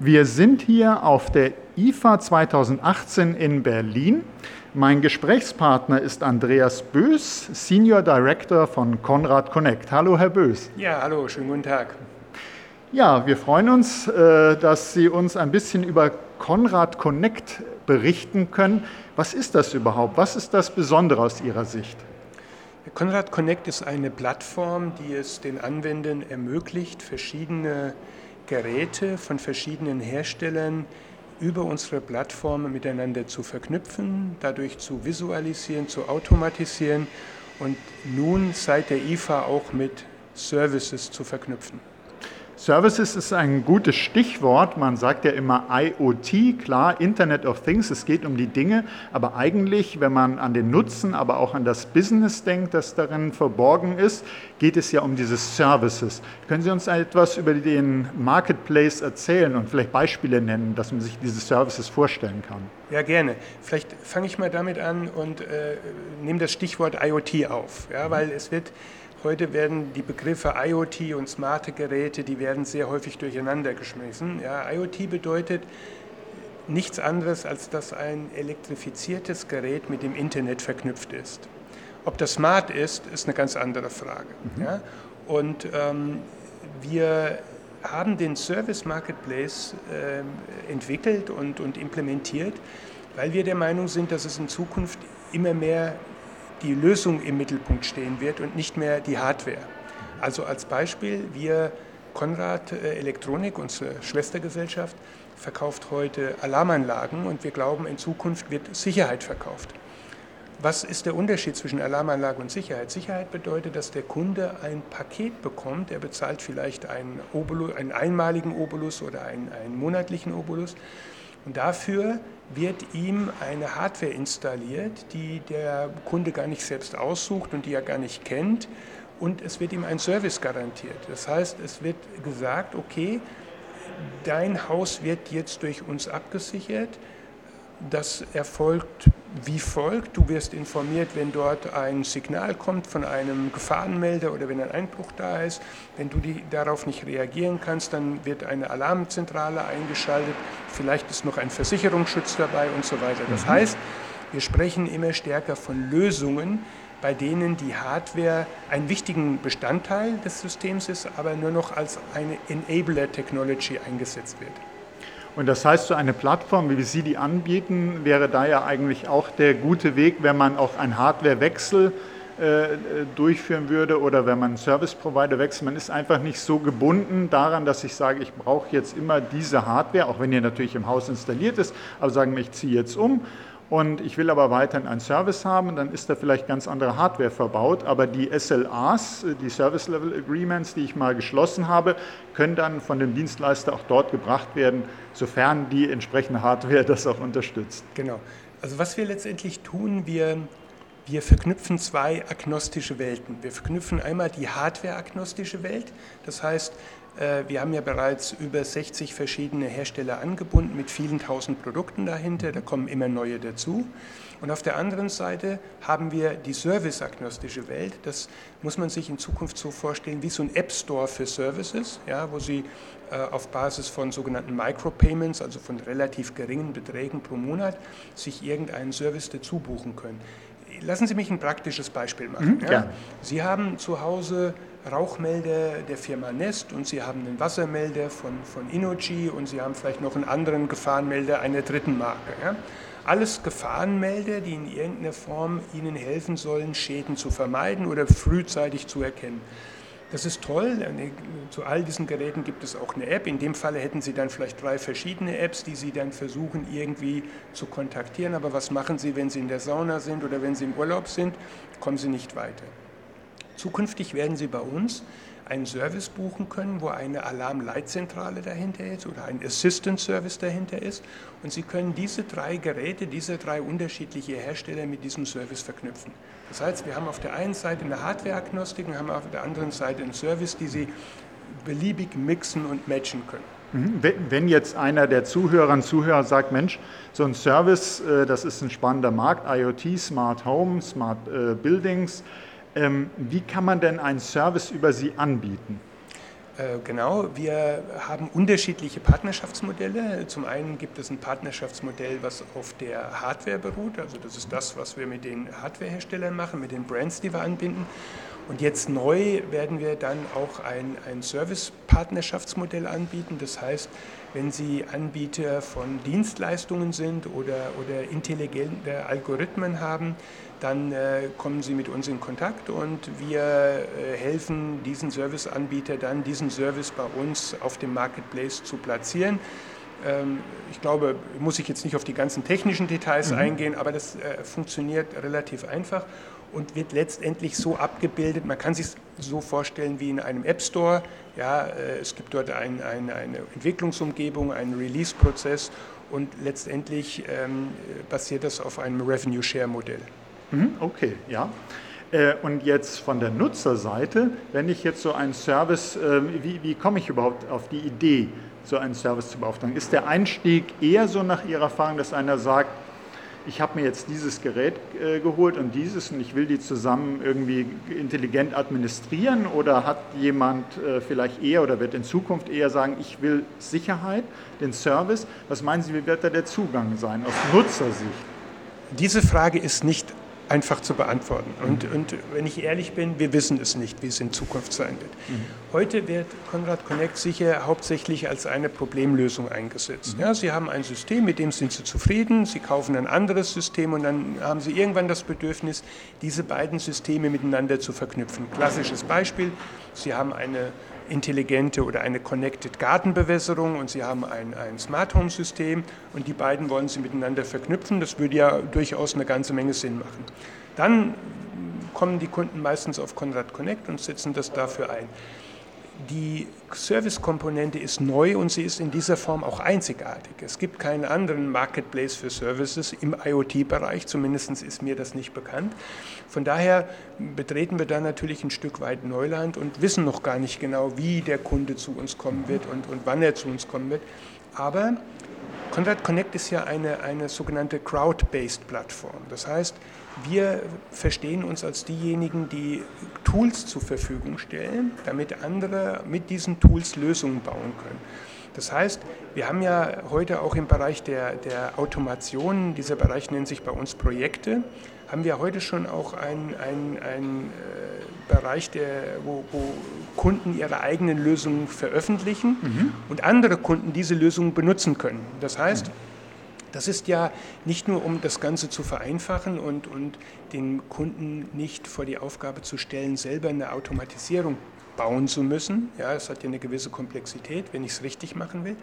Wir sind hier auf der IFA 2018 in Berlin. Mein Gesprächspartner ist Andreas Bös, Senior Director von Conrad Connect. Hallo, Herr Bös. Ja, hallo, schönen guten Tag. Ja, wir freuen uns, äh, dass Sie uns ein bisschen über Conrad Connect berichten können. Was ist das überhaupt? Was ist das Besondere aus Ihrer Sicht? Conrad Connect ist eine Plattform, die es den Anwendern ermöglicht, verschiedene Geräte von verschiedenen Herstellern über unsere Plattform miteinander zu verknüpfen, dadurch zu visualisieren, zu automatisieren und nun seit der IFA auch mit Services zu verknüpfen. Services ist ein gutes Stichwort. Man sagt ja immer IoT, klar, Internet of Things, es geht um die Dinge, aber eigentlich, wenn man an den Nutzen, aber auch an das Business denkt, das darin verborgen ist, geht es ja um diese Services. Können Sie uns etwas über den Marketplace erzählen und vielleicht Beispiele nennen, dass man sich diese Services vorstellen kann? Ja, gerne. Vielleicht fange ich mal damit an und äh, nehme das Stichwort IoT auf, ja, weil es wird Heute werden die Begriffe IoT und smarte Geräte, die werden sehr häufig durcheinander geschmissen. Ja, IoT bedeutet nichts anderes, als dass ein elektrifiziertes Gerät mit dem Internet verknüpft ist. Ob das smart ist, ist eine ganz andere Frage. Mhm. Ja? Und ähm, wir haben den Service Marketplace äh, entwickelt und, und implementiert, weil wir der Meinung sind, dass es in Zukunft immer mehr die Lösung im Mittelpunkt stehen wird und nicht mehr die Hardware. Also als Beispiel, wir Konrad äh, Elektronik, unsere Schwestergesellschaft, verkauft heute Alarmanlagen und wir glauben, in Zukunft wird Sicherheit verkauft. Was ist der Unterschied zwischen Alarmanlage und Sicherheit? Sicherheit bedeutet, dass der Kunde ein Paket bekommt. Er bezahlt vielleicht einen, Obolus, einen einmaligen Obolus oder einen, einen monatlichen Obolus. Und dafür wird ihm eine Hardware installiert, die der Kunde gar nicht selbst aussucht und die er gar nicht kennt. Und es wird ihm ein Service garantiert. Das heißt, es wird gesagt, okay, dein Haus wird jetzt durch uns abgesichert. Das erfolgt wie folgt. Du wirst informiert, wenn dort ein Signal kommt von einem Gefahrenmelder oder wenn ein Einbruch da ist. Wenn du die, darauf nicht reagieren kannst, dann wird eine Alarmzentrale eingeschaltet. Vielleicht ist noch ein Versicherungsschutz dabei und so weiter. Das mhm. heißt, wir sprechen immer stärker von Lösungen, bei denen die Hardware einen wichtigen Bestandteil des Systems ist, aber nur noch als eine Enabler-Technology eingesetzt wird. Und das heißt, so eine Plattform, wie Sie die anbieten, wäre da ja eigentlich auch der gute Weg, wenn man auch einen Hardwarewechsel äh, durchführen würde oder wenn man einen Service Provider wechselt. Man ist einfach nicht so gebunden daran, dass ich sage, ich brauche jetzt immer diese Hardware, auch wenn die natürlich im Haus installiert ist, aber sagen wir, ich ziehe jetzt um und ich will aber weiterhin einen Service haben, dann ist da vielleicht ganz andere Hardware verbaut, aber die SLAs, die Service Level Agreements, die ich mal geschlossen habe, können dann von dem Dienstleister auch dort gebracht werden, sofern die entsprechende Hardware das auch unterstützt. Genau. Also was wir letztendlich tun, wir, wir verknüpfen zwei agnostische Welten. Wir verknüpfen einmal die Hardware-agnostische Welt, das heißt, äh, wir haben ja bereits über 60 verschiedene Hersteller angebunden mit vielen tausend Produkten dahinter. Da kommen immer neue dazu. Und auf der anderen Seite haben wir die serviceagnostische Welt. Das muss man sich in Zukunft so vorstellen wie so ein App Store für Services, ja, wo Sie äh, auf Basis von sogenannten Micropayments, also von relativ geringen Beträgen pro Monat, sich irgendeinen Service dazu buchen können. Lassen Sie mich ein praktisches Beispiel machen. Mhm, ja. Sie haben zu Hause Rauchmelder der Firma Nest und Sie haben einen Wassermelder von, von Innogy und Sie haben vielleicht noch einen anderen Gefahrenmelder einer dritten Marke. Ja? Alles Gefahrenmelder, die in irgendeiner Form Ihnen helfen sollen, Schäden zu vermeiden oder frühzeitig zu erkennen. Das ist toll. Zu all diesen Geräten gibt es auch eine App. In dem Fall hätten Sie dann vielleicht drei verschiedene Apps, die Sie dann versuchen irgendwie zu kontaktieren. Aber was machen Sie, wenn Sie in der Sauna sind oder wenn Sie im Urlaub sind? Kommen Sie nicht weiter. Zukünftig werden Sie bei uns einen Service buchen können, wo eine Alarmleitzentrale dahinter ist oder ein Assistant Service dahinter ist. Und Sie können diese drei Geräte, diese drei unterschiedliche Hersteller mit diesem Service verknüpfen. Das heißt, wir haben auf der einen Seite eine Hardware-Agnostik und haben auf der anderen Seite einen Service, die Sie beliebig mixen und matchen können. Mhm. Wenn jetzt einer der Zuhörer und Zuhörer sagt, Mensch, so ein Service, äh, das ist ein spannender Markt, IoT, Smart Home, Smart äh, Buildings, wie kann man denn einen Service über Sie anbieten? Äh, genau, wir haben unterschiedliche Partnerschaftsmodelle. Zum einen gibt es ein Partnerschaftsmodell, was auf der Hardware beruht. Also das ist das, was wir mit den Hardwareherstellern machen, mit den Brands, die wir anbinden. Und jetzt neu werden wir dann auch ein, ein Service-Partnerschaftsmodell anbieten. Das heißt, wenn Sie Anbieter von Dienstleistungen sind oder, oder intelligente Algorithmen haben, dann äh, kommen Sie mit uns in Kontakt und wir äh, helfen diesen Serviceanbieter dann, diesen Service bei uns auf dem Marketplace zu platzieren. Ähm, ich glaube, muss ich jetzt nicht auf die ganzen technischen Details mhm. eingehen, aber das äh, funktioniert relativ einfach und wird letztendlich so abgebildet. Man kann sich so vorstellen wie in einem App Store. Ja, äh, es gibt dort ein, ein, eine Entwicklungsumgebung, einen Release-Prozess und letztendlich ähm, basiert das auf einem Revenue Share Modell. Mhm, okay, ja. Äh, und jetzt von der Nutzerseite, wenn ich jetzt so einen Service, äh, wie, wie komme ich überhaupt auf die Idee, so einen Service zu beauftragen? Ist der Einstieg eher so nach Ihrer Erfahrung, dass einer sagt, ich habe mir jetzt dieses Gerät äh, geholt und dieses und ich will die zusammen irgendwie intelligent administrieren oder hat jemand äh, vielleicht eher oder wird in Zukunft eher sagen, ich will Sicherheit, den Service. Was meinen Sie, wie wird da der Zugang sein aus Nutzersicht? Diese Frage ist nicht einfach zu beantworten. Und, mhm. und wenn ich ehrlich bin, wir wissen es nicht, wie es in Zukunft sein wird. Mhm. Heute wird Conrad Connect sicher hauptsächlich als eine Problemlösung eingesetzt. Mhm. Ja, Sie haben ein System, mit dem sind Sie zufrieden, Sie kaufen ein anderes System und dann haben Sie irgendwann das Bedürfnis, diese beiden Systeme miteinander zu verknüpfen. Klassisches Beispiel, Sie haben eine intelligente oder eine Connected Gartenbewässerung und Sie haben ein, ein Smart Home System und die beiden wollen Sie miteinander verknüpfen. Das würde ja durchaus eine ganze Menge Sinn machen. Dann kommen die Kunden meistens auf Conrad Connect und setzen das dafür ein. Die Service-Komponente ist neu und sie ist in dieser Form auch einzigartig. Es gibt keinen anderen Marketplace für Services im IoT-Bereich, zumindest ist mir das nicht bekannt. Von daher betreten wir da natürlich ein Stück weit Neuland und wissen noch gar nicht genau, wie der Kunde zu uns kommen wird und, und wann er zu uns kommen wird. Aber Conrad Connect ist ja eine, eine sogenannte Crowd-Based Plattform. Das heißt, wir verstehen uns als diejenigen, die Tools zur Verfügung stellen, damit andere mit diesen Tools Lösungen bauen können. Das heißt, wir haben ja heute auch im Bereich der, der Automation, dieser Bereich nennt sich bei uns Projekte, haben wir heute schon auch einen ein äh, Bereich, der, wo, wo, Kunden ihre eigenen Lösungen veröffentlichen mhm. und andere Kunden diese Lösungen benutzen können. Das heißt, das ist ja nicht nur, um das Ganze zu vereinfachen und, und den Kunden nicht vor die Aufgabe zu stellen, selber eine Automatisierung bauen zu müssen. Ja, es hat ja eine gewisse Komplexität, wenn ich es richtig machen will,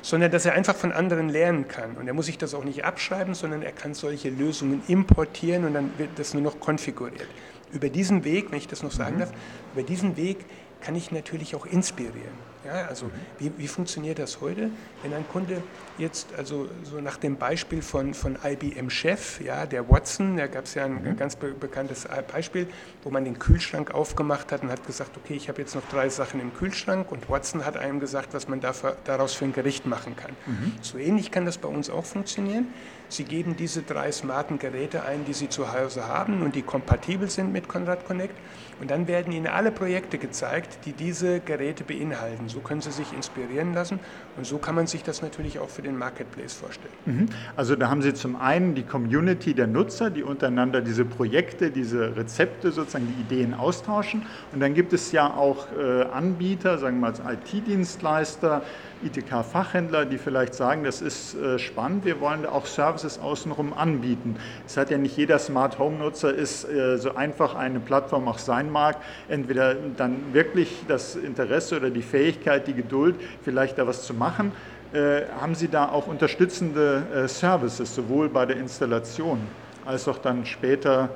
sondern dass er einfach von anderen lernen kann. Und er muss sich das auch nicht abschreiben, sondern er kann solche Lösungen importieren und dann wird das nur noch konfiguriert. Über diesen Weg, wenn ich das noch sagen mhm. darf, über diesen Weg kann ich natürlich auch inspirieren. Ja, also mhm. wie, wie funktioniert das heute? Wenn ein Kunde jetzt, also so nach dem Beispiel von, von IBM Chef, ja, der Watson, da gab es ja ein mhm. ganz be bekanntes Beispiel, wo man den Kühlschrank aufgemacht hat und hat gesagt, okay, ich habe jetzt noch drei Sachen im Kühlschrank und Watson hat einem gesagt, was man dafür, daraus für ein Gericht machen kann. Mhm. So ähnlich kann das bei uns auch funktionieren. Sie geben diese drei smarten Geräte ein, die Sie zu Hause haben und die kompatibel sind mit Conrad Connect. Und dann werden Ihnen alle Projekte gezeigt, die diese Geräte beinhalten. So können Sie sich inspirieren lassen und so kann man sich das natürlich auch für den Marketplace vorstellen. Mhm. Also da haben Sie zum einen die Community der Nutzer, die untereinander diese Projekte, diese Rezepte, sozusagen die Ideen austauschen. Und dann gibt es ja auch äh, Anbieter, sagen wir mal als IT-Dienstleister, ITK-Fachhändler, die vielleicht sagen, das ist äh, spannend, wir wollen auch Services außenrum anbieten. Es hat ja nicht jeder Smart Home-Nutzer ist äh, so einfach eine Plattform auch sein mag, entweder dann wirklich das Interesse oder die Fähigkeit, die Geduld, vielleicht da was zu machen. Äh, haben Sie da auch unterstützende Services, sowohl bei der Installation als auch dann später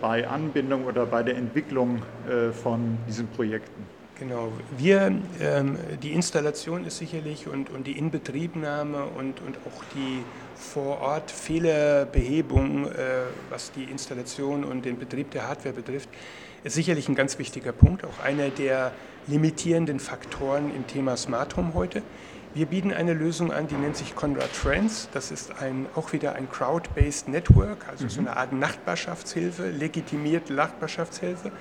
bei Anbindung oder bei der Entwicklung von diesen Projekten? Genau, wir, ähm, die Installation ist sicherlich und, und die Inbetriebnahme und, und auch die vor Ort Fehlerbehebung, äh, was die Installation und den Betrieb der Hardware betrifft, ist sicherlich ein ganz wichtiger Punkt, auch einer der limitierenden Faktoren im Thema Smart Home heute. Wir bieten eine Lösung an, die nennt sich Conrad Friends. Das ist ein, auch wieder ein Crowd-Based Network, also mhm. so eine Art Nachbarschaftshilfe, legitimierte Nachbarschaftshilfe.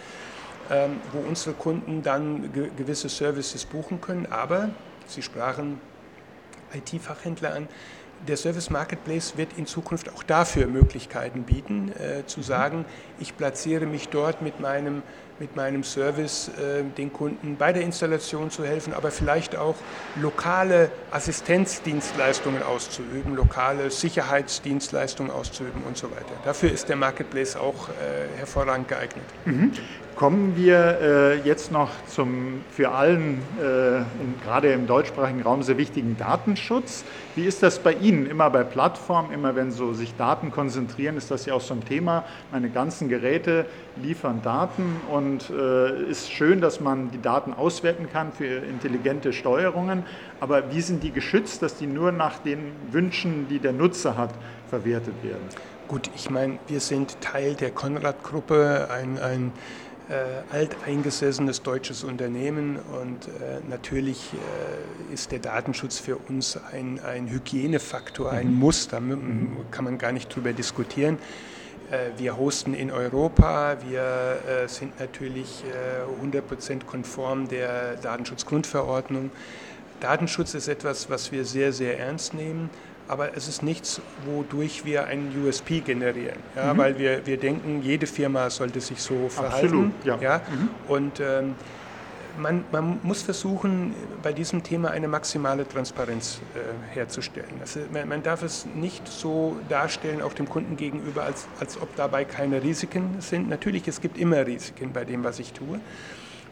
Ähm, wo unsere Kunden dann ge gewisse Services buchen können. Aber Sie sprachen IT-Fachhändler an. Der Service Marketplace wird in Zukunft auch dafür Möglichkeiten bieten, äh, zu sagen, ich platziere mich dort mit meinem mit meinem Service äh, den Kunden bei der Installation zu helfen, aber vielleicht auch lokale Assistenzdienstleistungen auszuüben, lokale Sicherheitsdienstleistungen auszuüben und so weiter. Dafür ist der Marketplace auch äh, hervorragend geeignet. Mhm. Kommen wir äh, jetzt noch zum für allen, äh, in, gerade im deutschsprachigen Raum, sehr wichtigen Datenschutz. Wie ist das bei Ihnen? Immer bei Plattformen, immer wenn so sich Daten konzentrieren, ist das ja auch so ein Thema. Meine ganzen Geräte liefern Daten und äh, ist schön, dass man die Daten auswerten kann für intelligente Steuerungen. Aber wie sind die geschützt, dass die nur nach den Wünschen, die der Nutzer hat, verwertet werden? Gut, ich meine, wir sind Teil der Konrad-Gruppe, ein, ein äh, alteingesessenes deutsches Unternehmen und äh, natürlich äh, ist der Datenschutz für uns ein, ein Hygienefaktor, ein mhm. Muss, da kann man gar nicht drüber diskutieren. Äh, wir hosten in Europa, wir äh, sind natürlich 100% äh, konform der Datenschutzgrundverordnung. Datenschutz ist etwas, was wir sehr, sehr ernst nehmen aber es ist nichts, wodurch wir einen USP generieren. Ja, mhm. Weil wir, wir denken, jede Firma sollte sich so verhalten. Absolut, ja. ja? Mhm. Und ähm, man, man, muss versuchen, bei diesem Thema eine maximale Transparenz äh, herzustellen. Also man, man, darf es nicht so darstellen, auch dem Kunden gegenüber, als, als ob dabei keine Risiken sind. Natürlich, es gibt immer Risiken bei dem, was ich tue.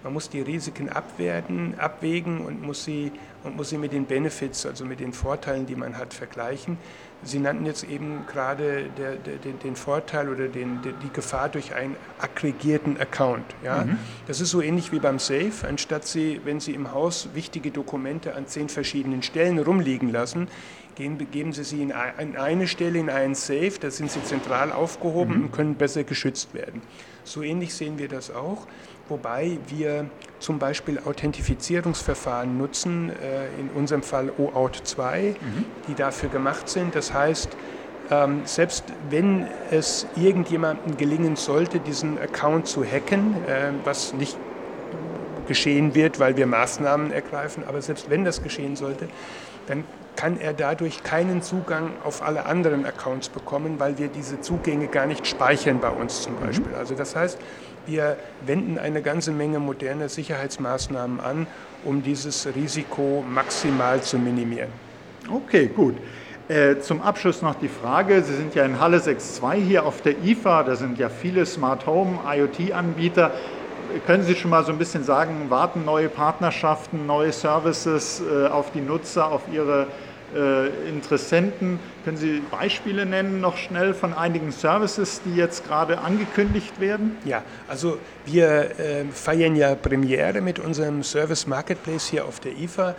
Man muss die Risiken abwerten, abwägen und muss, sie, und muss sie mit den Benefits, also mit den Vorteilen, die man hat, vergleichen. Sie nannten jetzt eben gerade der, der, den, den, Vorteil oder den, die Gefahr durch einen aggregierten Account. Ja? Mhm. Das ist so ähnlich wie beim Safe. Anstatt Sie, wenn Sie im Haus wichtige Dokumente an zehn verschiedenen Stellen rumliegen lassen, gehen, geben Sie sie in eine Stelle, in einen Safe, da sind sie zentral aufgehoben mhm. und können besser geschützt werden. So ähnlich sehen wir das auch wobei wir zum Beispiel Authentifizierungsverfahren nutzen, äh, in unserem Fall OAuth 2, mhm. die dafür gemacht sind. Das heißt, ähm, selbst wenn es irgendjemandem gelingen sollte, diesen Account zu hacken, äh, was nicht geschehen wird, weil wir Maßnahmen ergreifen, aber selbst wenn das geschehen sollte, dann kann er dadurch keinen Zugang auf alle anderen Accounts bekommen, weil wir diese Zugänge gar nicht speichern bei uns zum mhm. Beispiel. Also das heißt, wir wenden eine ganze Menge moderner Sicherheitsmaßnahmen an, um dieses Risiko maximal zu minimieren. Okay, gut. Äh, zum Abschluss noch die Frage, Sie sind ja in Halle 6.2 hier auf der IFA, da sind ja viele Smart Home IoT-Anbieter. Können Sie schon mal so ein bisschen sagen, warten neue Partnerschaften, neue Services äh, auf die Nutzer, auf ihre Interessenten. Können Sie Beispiele nennen noch schnell von einigen Services, die jetzt gerade angekündigt werden? Ja, also wir äh, feiern ja Premiere mit unserem Service Marketplace hier auf der IFA.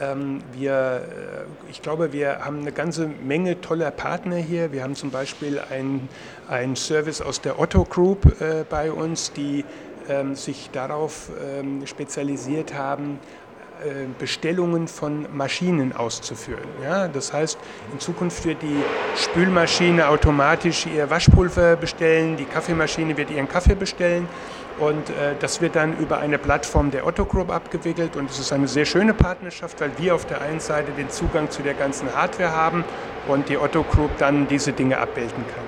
Ähm, wir, äh, ich glaube, wir haben eine ganze Menge toller Partner hier. Wir haben zum Beispiel einen Service aus der Otto Group äh, bei uns, die ähm, sich darauf ähm, spezialisiert haben, äh, Bestellungen von Maschinen auszuführen. Ja, das heißt, in Zukunft wird die Spülmaschine automatisch ihr Waschpulver bestellen, die Kaffeemaschine wird ihren Kaffee bestellen und äh, das wird dann über eine Plattform der Otto Group abgewickelt und es ist eine sehr schöne Partnerschaft, weil wir auf der einen Seite den Zugang zu der ganzen Hardware haben und die Otto Group dann diese Dinge abbilden kann.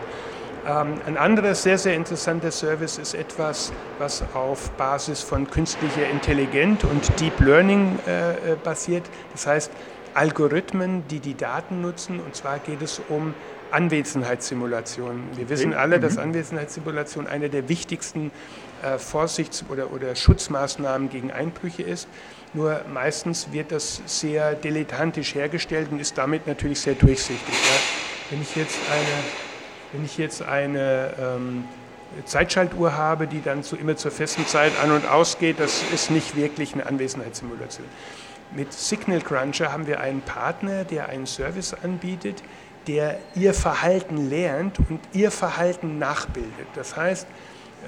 Ähm, ein anderer sehr, sehr interessanter Service ist etwas, was auf Basis von künstlicher Intelligenz und Deep Learning äh, äh, basiert. Das heißt, Algorithmen, die die Daten nutzen. Und zwar geht es um Anwesenheitssimulationen. Wir wissen alle, dass mhm. Anwesenheitssimulation eine der wichtigsten äh, Vorsichts- oder, oder Schutzmaßnahmen gegen Einbrüche ist. Nur meistens wird das sehr dilettantisch hergestellt und ist damit natürlich sehr durchsichtig. Ja. Wenn ich jetzt eine wenn ich jetzt eine ähm, Zeitschaltuhr habe, die dann so immer zur festen Zeit an und ausgeht, das ist nicht wirklich eine Anwesenheitssimulation. Mit Signal Cruncher haben wir einen Partner, der einen Service anbietet, der ihr Verhalten lernt und ihr Verhalten nachbildet. Das heißt,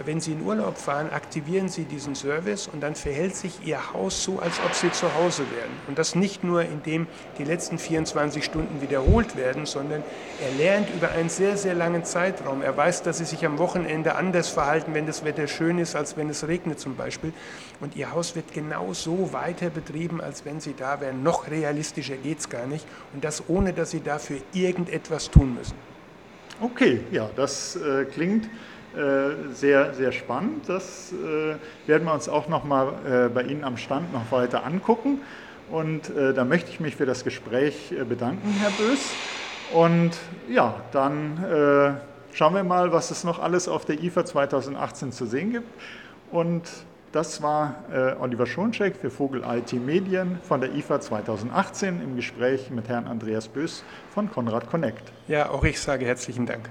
wenn Sie in Urlaub fahren, aktivieren Sie diesen Service und dann verhält sich Ihr Haus so, als ob Sie zu Hause wären. Und das nicht nur, indem die letzten 24 Stunden wiederholt werden, sondern er lernt über einen sehr, sehr langen Zeitraum. Er weiß, dass Sie sich am Wochenende anders verhalten, wenn das Wetter schön ist, als wenn es regnet zum Beispiel. Und Ihr Haus wird genau so weiter betrieben, als wenn Sie da wären. Noch realistischer geht es gar nicht. Und das ohne, dass Sie dafür irgendetwas tun müssen. Okay, ja, das äh, klingt sehr, sehr spannend. Das äh, werden wir uns auch noch mal äh, bei Ihnen am Stand noch weiter angucken. Und äh, da möchte ich mich für das Gespräch äh, bedanken, Herr Bös. Und ja, dann äh, schauen wir mal, was es noch alles auf der IFA 2018 zu sehen gibt. Und das war Oliver Schoncheck für Vogel IT Medien von der IFA 2018 im Gespräch mit Herrn Andreas Bös von Konrad Connect. Ja, auch ich sage herzlichen Dank.